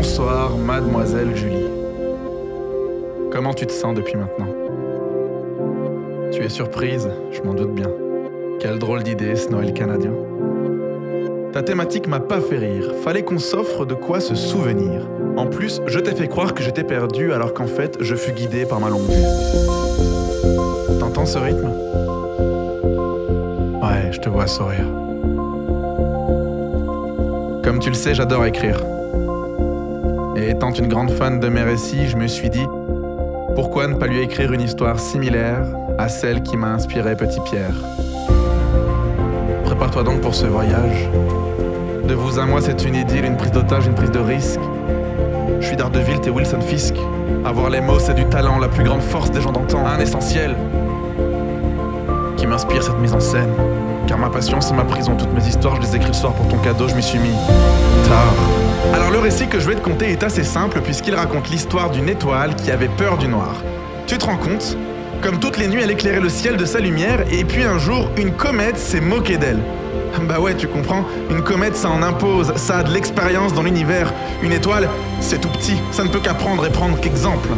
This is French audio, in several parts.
Bonsoir, mademoiselle Julie. Comment tu te sens depuis maintenant? Tu es surprise, je m'en doute bien. Quelle drôle d'idée ce Noël canadien. Ta thématique m'a pas fait rire, fallait qu'on s'offre de quoi se souvenir. En plus, je t'ai fait croire que j'étais perdu alors qu'en fait, je fus guidé par ma longue vue. T'entends ce rythme? Ouais, je te vois sourire. Comme tu le sais, j'adore écrire. Et étant une grande fan de mes récits, je me suis dit, pourquoi ne pas lui écrire une histoire similaire à celle qui m'a inspiré Petit Pierre? Prépare-toi donc pour ce voyage. De vous à moi, c'est une idylle, une prise d'otage, une prise de risque. Je suis d'Ardeville, et Wilson Fisk. Avoir les mots, c'est du talent, la plus grande force des gens d'antan, un essentiel m'inspire cette mise en scène. Car ma passion, c'est ma prison. Toutes mes histoires, je les écris le soir pour ton cadeau, je m'y suis mis tard. Alors le récit que je vais te conter est assez simple puisqu'il raconte l'histoire d'une étoile qui avait peur du noir. Tu te rends compte? Comme toutes les nuits, elle éclairait le ciel de sa lumière et puis un jour, une comète s'est moquée d'elle. Bah ouais, tu comprends, une comète ça en impose, ça a de l'expérience dans l'univers. Une étoile, c'est tout petit, ça ne peut qu'apprendre et prendre qu'exemple.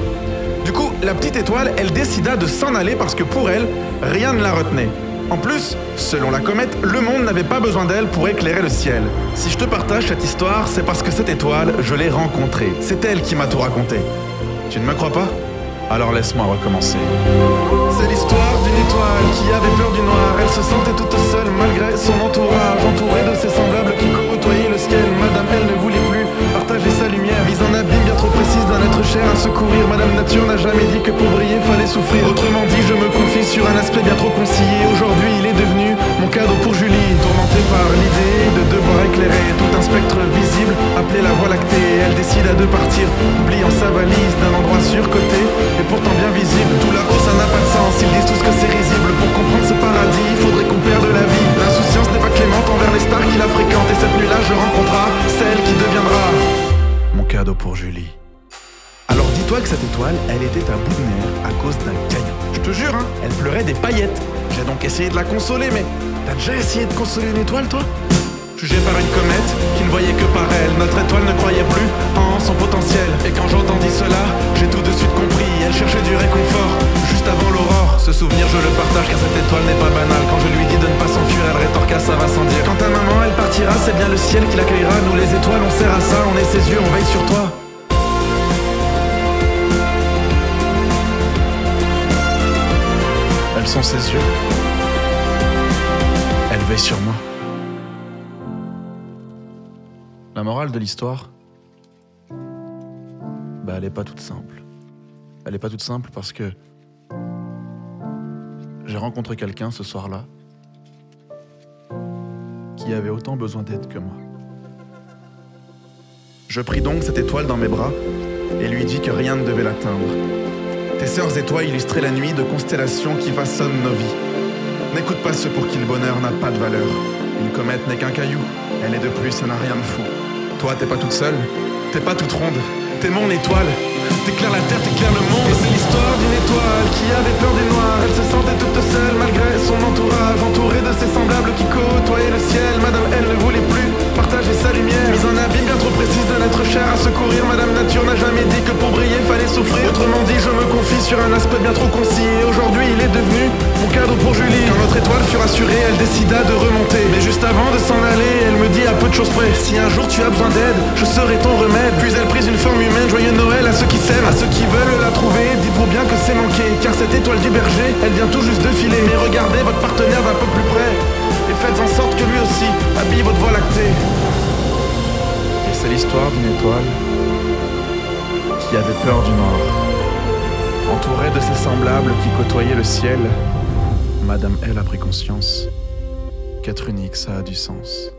Du coup, la petite étoile, elle décida de s'en aller parce que pour elle, rien ne la retenait. En plus, selon la comète, le monde n'avait pas besoin d'elle pour éclairer le ciel. Si je te partage cette histoire, c'est parce que cette étoile, je l'ai rencontrée. C'est elle qui m'a tout raconté. Tu ne me crois pas? Alors laisse-moi recommencer. C'est l'histoire d'une étoile qui avait peur du noir. Elle se sentait toute seule malgré son entourage, entourée de Madame Nature n'a jamais dit que pour briller fallait souffrir. Autrement dit, je me confie sur un aspect bien trop concilié. Aujourd'hui, il est devenu mon cadeau pour Julie, tourmentée par l'idée de devoir éclairer tout un spectre visible, appelé la voie lactée. Elle décide à deux partir, oubliant sa valise d'un endroit surcoté et pourtant bien visible. Tout là-haut, ça n'a pas de sens. Ils disent tous que c'est risible. Pour comprendre ce paradis, il faudrait qu'on perde la vie. L'insouciance n'est pas clémente envers les stars qui la fréquentent. Et cette nuit-là, je rencontra celle qui deviendra mon cadeau pour Julie. Dis-toi que cette étoile, elle était à bout de nerfs à cause d'un caillou. Je te jure, hein, elle pleurait des paillettes. J'ai donc essayé de la consoler, mais t'as déjà essayé de consoler une étoile, toi? Jugée par une comète qui ne voyait que par elle, notre étoile ne croyait plus en son potentiel. Et quand j'entendis cela, j'ai tout de suite compris. Elle cherchait du réconfort juste avant l'aurore. Ce souvenir, je le partage car cette étoile n'est pas banale. Quand je lui dis de ne pas s'enfuir, elle rétorqua ça va sans dire. Quand ta maman, elle partira, c'est bien le ciel qui l'accueillera. Nous les étoiles, on sert à ça, on est ses yeux, on veille sur toi. Elles sont ses yeux. Elle veille sur moi. La morale de l'histoire, bah elle est pas toute simple. Elle est pas toute simple parce que j'ai rencontré quelqu'un ce soir-là qui avait autant besoin d'aide que moi. Je pris donc cette étoile dans mes bras et lui dis que rien ne devait l'atteindre. Tes sœurs et toi illustraient la nuit de constellations qui façonnent nos vies. N'écoute pas ceux pour qui le bonheur n'a pas de valeur. Une comète n'est qu'un caillou, elle est de plus, ça n'a rien de fou. Toi, t'es pas toute seule, t'es pas toute ronde, t'es mon étoile. T'éclaires la terre, t'éclaires le monde. C'est l'histoire d'une étoile qui avait peur du noir. Elle se sentait toute seule malgré son entourage, entourée de ses semblables qui côtoyaient le ciel. Madame, elle ne voulait plus partager sa lumière. Mise en abîme bien trop précise d'un être cher à secourir. Madame Nature n'a jamais dit que pour briller fallait souffrir. Sur un aspect bien trop concis. Et aujourd'hui, il est devenu mon cadeau pour Julie. Quand notre étoile fut rassurée, elle décida de remonter. Mais juste avant de s'en aller, elle me dit à peu de choses près Si un jour tu as besoin d'aide, je serai ton remède. Puis elle prit une forme humaine, joyeux Noël à ceux qui s'aiment, à ceux qui veulent la trouver. Dites-vous bien que c'est manqué, car cette étoile du berger, elle vient tout juste de filer. Mais regardez votre partenaire d'un peu plus près, et faites en sorte que lui aussi habille votre voie lactée. Et c'est l'histoire d'une étoile qui avait peur du noir. Entourée de ses semblables qui côtoyaient le ciel, Madame L a pris conscience qu'être unique, ça a du sens.